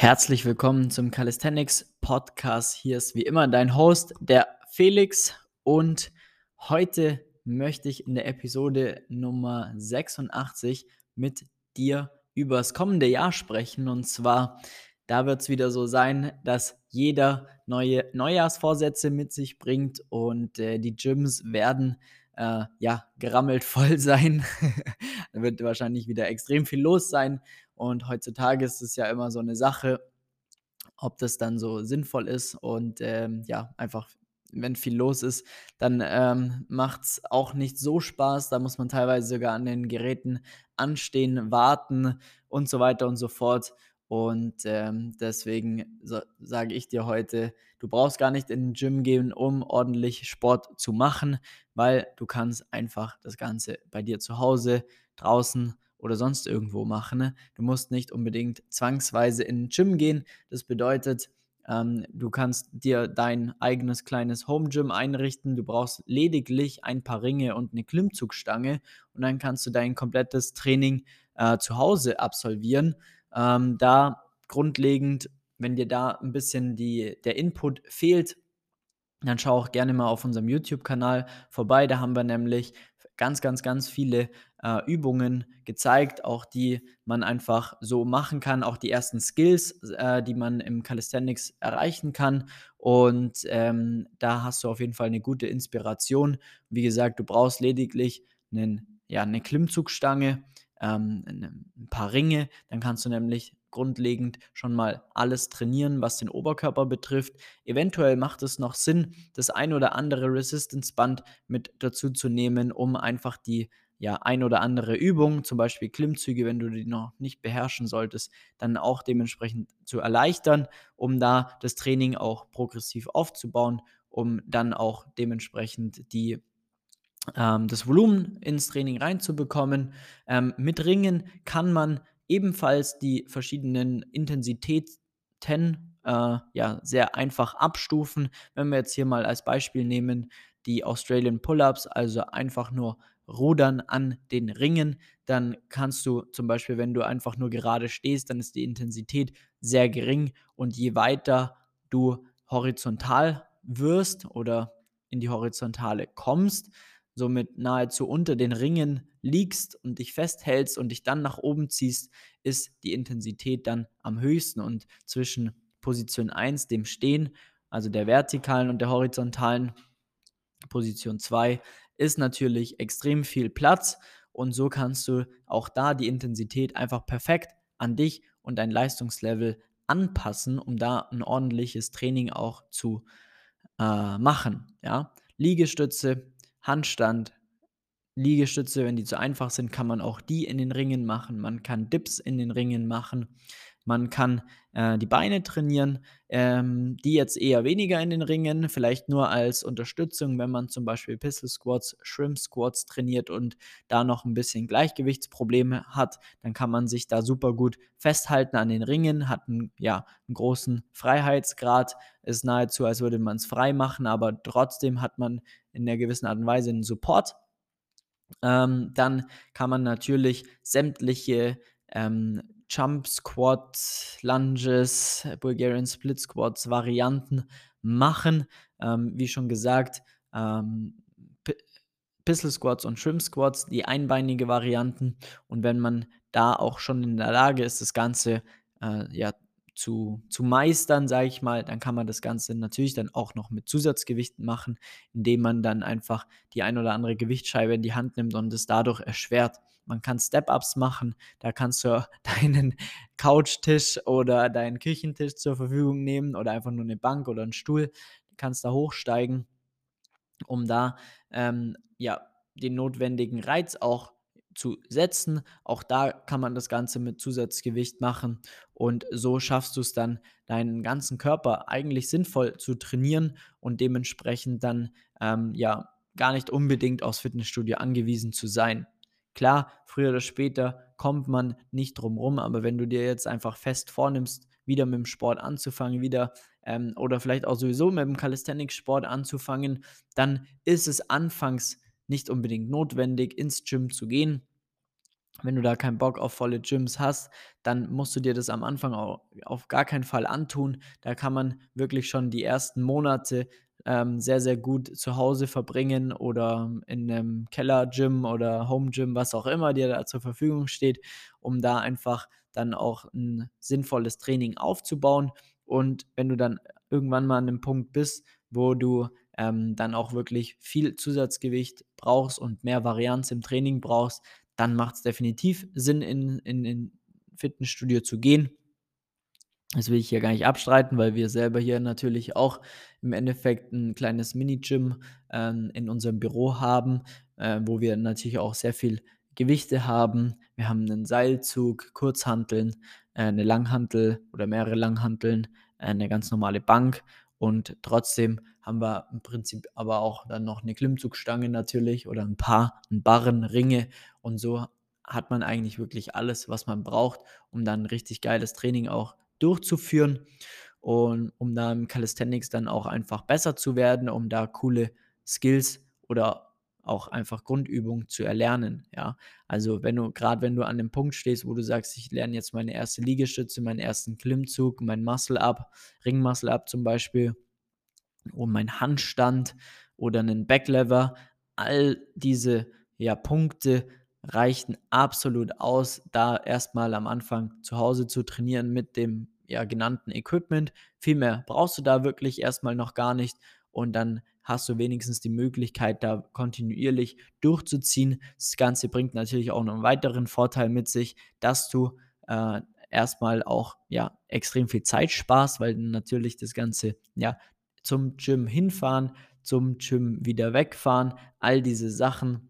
Herzlich willkommen zum Calisthenics Podcast. Hier ist wie immer dein Host, der Felix. Und heute möchte ich in der Episode Nummer 86 mit dir über das kommende Jahr sprechen. Und zwar, da wird es wieder so sein, dass jeder neue Neujahrsvorsätze mit sich bringt und äh, die Gyms werden äh, ja gerammelt voll sein. da wird wahrscheinlich wieder extrem viel los sein. Und heutzutage ist es ja immer so eine Sache, ob das dann so sinnvoll ist. Und ähm, ja, einfach, wenn viel los ist, dann ähm, macht es auch nicht so Spaß. Da muss man teilweise sogar an den Geräten anstehen, warten und so weiter und so fort. Und ähm, deswegen so, sage ich dir heute, du brauchst gar nicht in den Gym gehen, um ordentlich Sport zu machen, weil du kannst einfach das Ganze bei dir zu Hause, draußen oder sonst irgendwo machen. Ne? Du musst nicht unbedingt zwangsweise in den Gym gehen. Das bedeutet, ähm, du kannst dir dein eigenes kleines Home Gym einrichten. Du brauchst lediglich ein paar Ringe und eine Klimmzugstange und dann kannst du dein komplettes Training äh, zu Hause absolvieren. Ähm, da grundlegend, wenn dir da ein bisschen die, der Input fehlt, dann schau auch gerne mal auf unserem YouTube-Kanal vorbei. Da haben wir nämlich ganz, ganz, ganz viele äh, Übungen gezeigt, auch die man einfach so machen kann, auch die ersten Skills, äh, die man im Calisthenics erreichen kann. Und ähm, da hast du auf jeden Fall eine gute Inspiration. Wie gesagt, du brauchst lediglich einen, ja, eine Klimmzugstange, ähm, ein paar Ringe, dann kannst du nämlich grundlegend schon mal alles trainieren, was den Oberkörper betrifft. Eventuell macht es noch Sinn, das ein oder andere Resistance-Band mit dazu zu nehmen, um einfach die ja, ein oder andere Übung, zum Beispiel Klimmzüge, wenn du die noch nicht beherrschen solltest, dann auch dementsprechend zu erleichtern, um da das Training auch progressiv aufzubauen, um dann auch dementsprechend die ähm, das Volumen ins Training reinzubekommen. Ähm, mit Ringen kann man ebenfalls die verschiedenen Intensitäten äh, ja, sehr einfach abstufen. Wenn wir jetzt hier mal als Beispiel nehmen, die Australian Pull-ups, also einfach nur Rudern an den Ringen, dann kannst du zum Beispiel, wenn du einfach nur gerade stehst, dann ist die Intensität sehr gering und je weiter du horizontal wirst oder in die Horizontale kommst, somit nahezu unter den Ringen liegst und dich festhältst und dich dann nach oben ziehst, ist die Intensität dann am höchsten und zwischen Position 1, dem Stehen, also der vertikalen und der horizontalen Position 2, ist natürlich extrem viel Platz und so kannst du auch da die Intensität einfach perfekt an dich und dein Leistungslevel anpassen, um da ein ordentliches Training auch zu äh, machen. Ja? Liegestütze, Handstand, Liegestütze, wenn die zu einfach sind, kann man auch die in den Ringen machen. Man kann Dips in den Ringen machen. Man kann äh, die Beine trainieren, ähm, die jetzt eher weniger in den Ringen, vielleicht nur als Unterstützung, wenn man zum Beispiel Pistol Squats, Shrimp Squats trainiert und da noch ein bisschen Gleichgewichtsprobleme hat, dann kann man sich da super gut festhalten an den Ringen, hat einen, ja, einen großen Freiheitsgrad, ist nahezu, als würde man es frei machen, aber trotzdem hat man in einer gewissen Art und Weise einen Support. Ähm, dann kann man natürlich sämtliche ähm, Jump Squat, Lunges, Bulgarian Split Squats, Varianten machen. Ähm, wie schon gesagt, ähm, Pistol Squats und Shrimp Squats, die einbeinige Varianten. Und wenn man da auch schon in der Lage ist, das Ganze äh, ja, zu, zu meistern, sage ich mal, dann kann man das Ganze natürlich dann auch noch mit Zusatzgewichten machen, indem man dann einfach die ein oder andere Gewichtsscheibe in die Hand nimmt und es dadurch erschwert. Man kann Step-Ups machen, da kannst du deinen Couchtisch oder deinen Küchentisch zur Verfügung nehmen oder einfach nur eine Bank oder einen Stuhl. Du kannst da hochsteigen, um da ähm, ja, den notwendigen Reiz auch zu setzen. Auch da kann man das Ganze mit Zusatzgewicht machen und so schaffst du es dann, deinen ganzen Körper eigentlich sinnvoll zu trainieren und dementsprechend dann ähm, ja gar nicht unbedingt aufs Fitnessstudio angewiesen zu sein. Klar, früher oder später kommt man nicht drum rum, aber wenn du dir jetzt einfach fest vornimmst, wieder mit dem Sport anzufangen, wieder ähm, oder vielleicht auch sowieso mit dem Calisthenics-Sport anzufangen, dann ist es anfangs nicht unbedingt notwendig, ins Gym zu gehen. wenn du da keinen Bock auf volle Gyms hast, dann musst du dir das am Anfang auch auf gar keinen Fall antun. Da kann man wirklich schon die ersten Monate ähm, sehr, sehr gut zu Hause verbringen oder in einem Keller-Gym oder Home-Gym, was auch immer dir da zur Verfügung steht, um da einfach dann auch ein sinnvolles Training aufzubauen. Und wenn du dann irgendwann mal an einem Punkt bist, wo du ähm, dann auch wirklich viel Zusatzgewicht brauchst und mehr Varianz im Training brauchst, dann macht es definitiv Sinn, in, in, in Fitnessstudio zu gehen. Das will ich hier gar nicht abstreiten, weil wir selber hier natürlich auch im Endeffekt ein kleines Mini-Gym ähm, in unserem Büro haben, äh, wo wir natürlich auch sehr viel Gewichte haben. Wir haben einen Seilzug, Kurzhanteln, äh, eine Langhantel oder mehrere Langhanteln, äh, eine ganz normale Bank und trotzdem haben wir im Prinzip aber auch dann noch eine Klimmzugstange natürlich oder ein paar, ein Barren, Ringe und so hat man eigentlich wirklich alles, was man braucht, um dann richtig geiles Training auch durchzuführen und um da im Calisthenics dann auch einfach besser zu werden, um da coole Skills oder auch einfach Grundübungen zu erlernen, ja. Also, wenn du gerade wenn du an dem Punkt stehst, wo du sagst: „Ich lerne jetzt meine erste Liegestütze, meinen ersten Klimmzug, mein Muscle Up, Ring Muscle Up zum Beispiel und mein Handstand oder einen Backlever“, all diese, ja, Punkte reichten absolut aus, da erstmal am Anfang zu Hause zu trainieren mit dem, ja, genannten Equipment. Viel mehr brauchst du da wirklich erstmal noch gar nicht und dann hast du wenigstens die Möglichkeit, da kontinuierlich durchzuziehen. Das Ganze bringt natürlich auch noch einen weiteren Vorteil mit sich, dass du äh, erstmal auch ja extrem viel Zeit sparst, weil natürlich das Ganze ja zum Gym hinfahren, zum Gym wieder wegfahren, all diese Sachen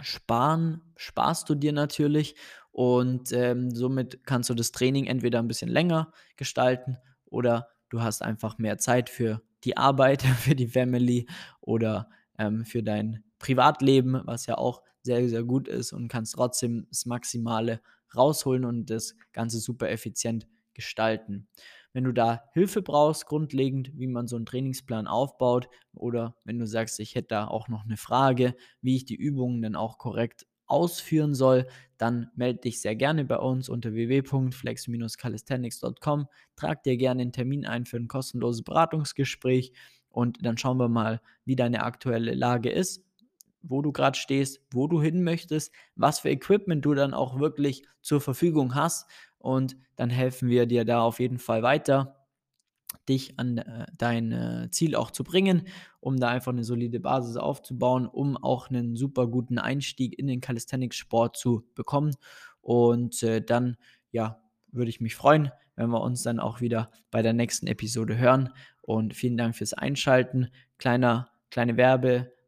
sparen, sparst du dir natürlich und ähm, somit kannst du das Training entweder ein bisschen länger gestalten oder du hast einfach mehr Zeit für die Arbeit, für die Family oder ähm, für dein Privatleben, was ja auch sehr, sehr gut ist und kannst trotzdem das Maximale rausholen und das Ganze super effizient gestalten. Wenn du da Hilfe brauchst, grundlegend, wie man so einen Trainingsplan aufbaut, oder wenn du sagst, ich hätte da auch noch eine Frage, wie ich die Übungen dann auch korrekt ausführen soll, dann melde dich sehr gerne bei uns unter www.flex-calisthenics.com. Trag dir gerne einen Termin ein für ein kostenloses Beratungsgespräch und dann schauen wir mal, wie deine aktuelle Lage ist, wo du gerade stehst, wo du hin möchtest, was für Equipment du dann auch wirklich zur Verfügung hast und dann helfen wir dir da auf jeden Fall weiter dich an äh, dein äh, Ziel auch zu bringen, um da einfach eine solide Basis aufzubauen, um auch einen super guten Einstieg in den Calisthenics-Sport zu bekommen. Und äh, dann, ja, würde ich mich freuen, wenn wir uns dann auch wieder bei der nächsten Episode hören. Und vielen Dank fürs Einschalten. Kleiner, kleine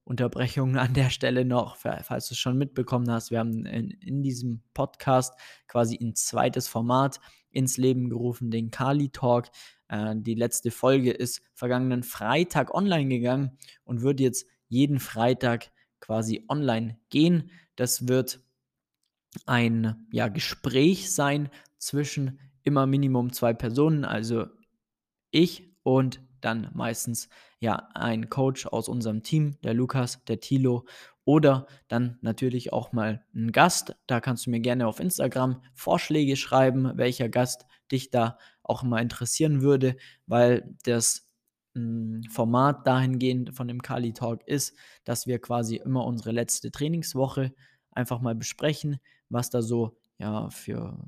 Werbeunterbrechung an der Stelle noch, falls du es schon mitbekommen hast. Wir haben in, in diesem Podcast quasi ein zweites Format ins Leben gerufen, den Kali Talk. Äh, die letzte Folge ist vergangenen Freitag online gegangen und wird jetzt jeden Freitag quasi online gehen. Das wird ein ja, Gespräch sein zwischen immer Minimum zwei Personen, also ich und dann meistens ja ein Coach aus unserem Team, der Lukas, der Tilo oder dann natürlich auch mal ein Gast. Da kannst du mir gerne auf Instagram Vorschläge schreiben, welcher Gast dich da auch mal interessieren würde, weil das hm, Format dahingehend von dem Kali Talk ist, dass wir quasi immer unsere letzte Trainingswoche einfach mal besprechen, was da so ja für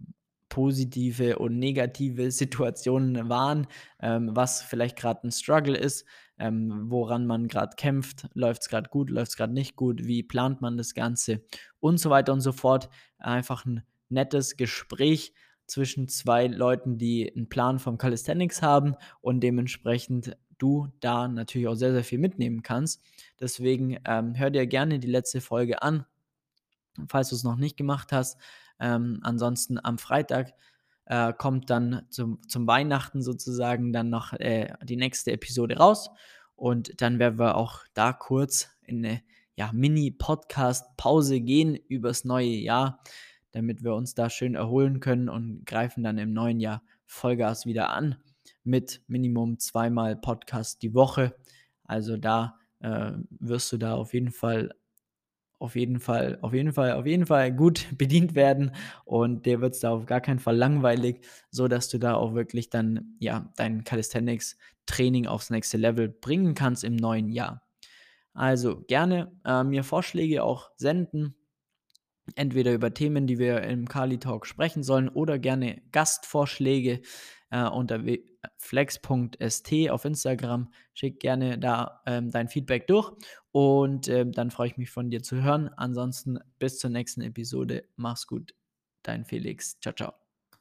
positive und negative Situationen waren, ähm, was vielleicht gerade ein Struggle ist, ähm, woran man gerade kämpft, läuft es gerade gut, läuft es gerade nicht gut, wie plant man das Ganze und so weiter und so fort. Einfach ein nettes Gespräch zwischen zwei Leuten, die einen Plan vom Calisthenics haben und dementsprechend du da natürlich auch sehr, sehr viel mitnehmen kannst. Deswegen ähm, hör dir gerne die letzte Folge an, falls du es noch nicht gemacht hast. Ähm, ansonsten am Freitag äh, kommt dann zum, zum Weihnachten sozusagen dann noch äh, die nächste Episode raus. Und dann werden wir auch da kurz in eine ja, Mini-Podcast-Pause gehen übers neue Jahr, damit wir uns da schön erholen können und greifen dann im neuen Jahr Vollgas wieder an mit Minimum zweimal Podcast die Woche. Also da äh, wirst du da auf jeden Fall auf jeden Fall, auf jeden Fall, auf jeden Fall gut bedient werden und dir wird es da auf gar keinen Fall langweilig, so dass du da auch wirklich dann ja dein Calisthenics Training aufs nächste Level bringen kannst im neuen Jahr. Also gerne äh, mir Vorschläge auch senden, entweder über Themen, die wir im Kali Talk sprechen sollen, oder gerne Gastvorschläge äh, unter flex.st auf Instagram. Schick gerne da ähm, dein Feedback durch und äh, dann freue ich mich von dir zu hören. Ansonsten bis zur nächsten Episode. Mach's gut, dein Felix. Ciao, ciao.